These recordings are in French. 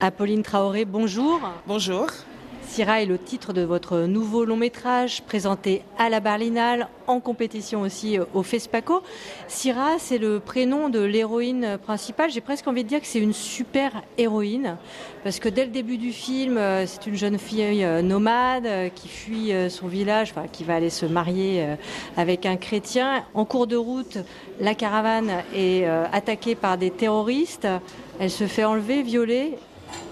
Apolline Traoré, bonjour. Bonjour. Syrah est le titre de votre nouveau long métrage présenté à la Berlinale, en compétition aussi euh, au FESPACO. Syrah, c'est le prénom de l'héroïne principale. J'ai presque envie de dire que c'est une super héroïne, parce que dès le début du film, euh, c'est une jeune fille euh, nomade qui fuit son village, enfin, qui va aller se marier avec un chrétien. En cours de route, la caravane est attaquée par des terroristes. Elle se fait enlever, violer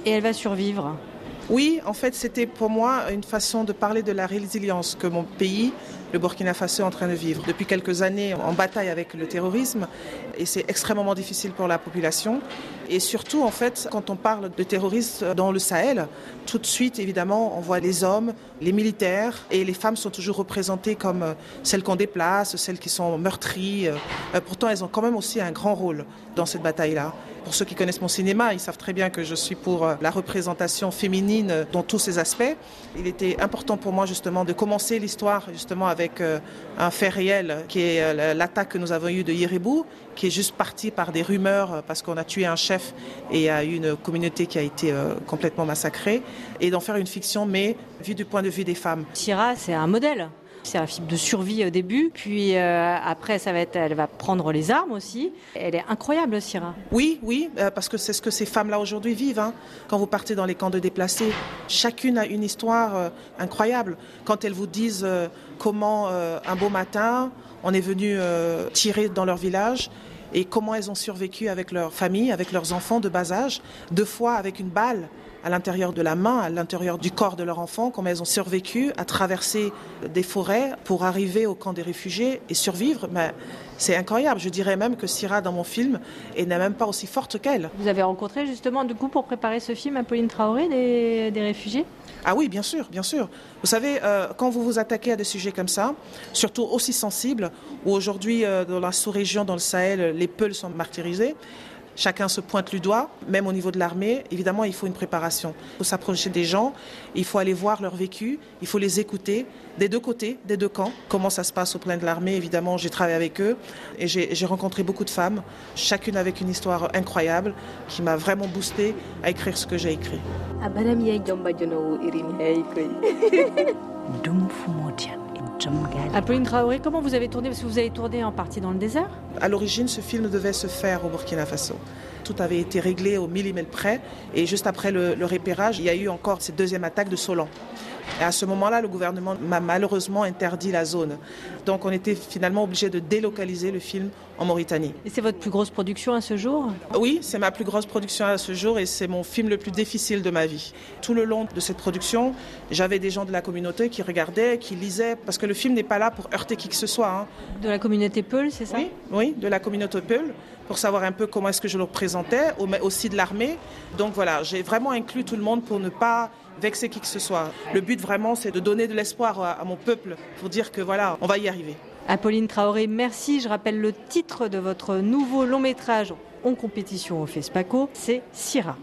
et elle va survivre. Oui, en fait, c'était pour moi une façon de parler de la résilience que mon pays, le Burkina Faso, est en train de vivre. Depuis quelques années, en bataille avec le terrorisme, et c'est extrêmement difficile pour la population. Et surtout, en fait, quand on parle de terroristes dans le Sahel, tout de suite, évidemment, on voit les hommes, les militaires, et les femmes sont toujours représentées comme euh, celles qu'on déplace, celles qui sont meurtries. Euh, pourtant, elles ont quand même aussi un grand rôle dans cette bataille-là. Pour ceux qui connaissent mon cinéma, ils savent très bien que je suis pour euh, la représentation féminine euh, dans tous ses aspects. Il était important pour moi justement de commencer l'histoire justement avec euh, un fait réel qui est l'attaque que nous avons eue de Yiribou, qui est juste partie par des rumeurs parce qu'on a tué un chef et il y a eu une communauté qui a été complètement massacrée et d'en faire une fiction mais vue du point de vue des femmes. Syrah, c'est un modèle. C'est un film de survie au début, puis euh, après, ça va être, elle va prendre les armes aussi. Elle est incroyable, Syrah. Oui, oui, euh, parce que c'est ce que ces femmes-là aujourd'hui vivent. Hein. Quand vous partez dans les camps de déplacés, chacune a une histoire euh, incroyable. Quand elles vous disent comment un beau matin, on est venu tirer dans leur village et comment elles ont survécu avec leur famille, avec leurs enfants de bas âge, deux fois avec une balle à l'intérieur de la main, à l'intérieur du corps de leur enfant, comment elles ont survécu à traverser des forêts pour arriver au camp des réfugiés et survivre. Mais c'est incroyable. Je dirais même que Syrah, dans mon film, n'est même pas aussi forte qu'elle. Vous avez rencontré justement, du coup, pour préparer ce film, Apolline Traoré, des, des réfugiés? Ah oui, bien sûr, bien sûr. Vous savez, euh, quand vous vous attaquez à des sujets comme ça, surtout aussi sensibles, où aujourd'hui, euh, dans la sous-région, dans le Sahel, les Peuls sont martyrisés, chacun se pointe le doigt, même au niveau de l'armée. Évidemment, il faut une préparation. Il faut s'approcher des gens, il faut aller voir leur vécu, il faut les écouter des deux côtés, des deux camps. Comment ça se passe au plein de l'armée, évidemment, j'ai travaillé avec eux et j'ai rencontré beaucoup de femmes, chacune avec une histoire incroyable qui m'a vraiment boosté à écrire ce que j'ai écrit. Apolline Traoré, comment vous avez tourné? Parce que vous avez tourné en partie dans le désert À l'origine, ce film devait se faire au Burkina Faso. Tout avait été réglé au millimètre près. Et juste après le, le repérage, il y a eu encore cette deuxième attaque de Solan. Et à ce moment-là, le gouvernement m'a malheureusement interdit la zone. Donc on était finalement obligé de délocaliser le film en Mauritanie. Et c'est votre plus grosse production à ce jour? Oui, c'est ma plus grosse production à ce jour et c'est mon film le plus difficile de ma vie. Tout le long de cette production, j'avais des gens de la communauté qui regardaient, qui lisaient, parce que le film n'est pas là pour heurter qui que ce soit. Hein. De la communauté Peul, c'est ça? Oui, oui, de la communauté Peul, pour savoir un peu comment est-ce que je le représentais, mais aussi de l'armée. Donc voilà, j'ai vraiment inclus tout le monde pour ne pas vexer qui que ce soit. Le but vraiment, c'est de donner de l'espoir à, mon peuple pour dire que voilà, on va y arriver. Apolline Traoré, merci. Je rappelle le titre de votre nouveau long métrage en compétition au FESPACO, c'est Syrah.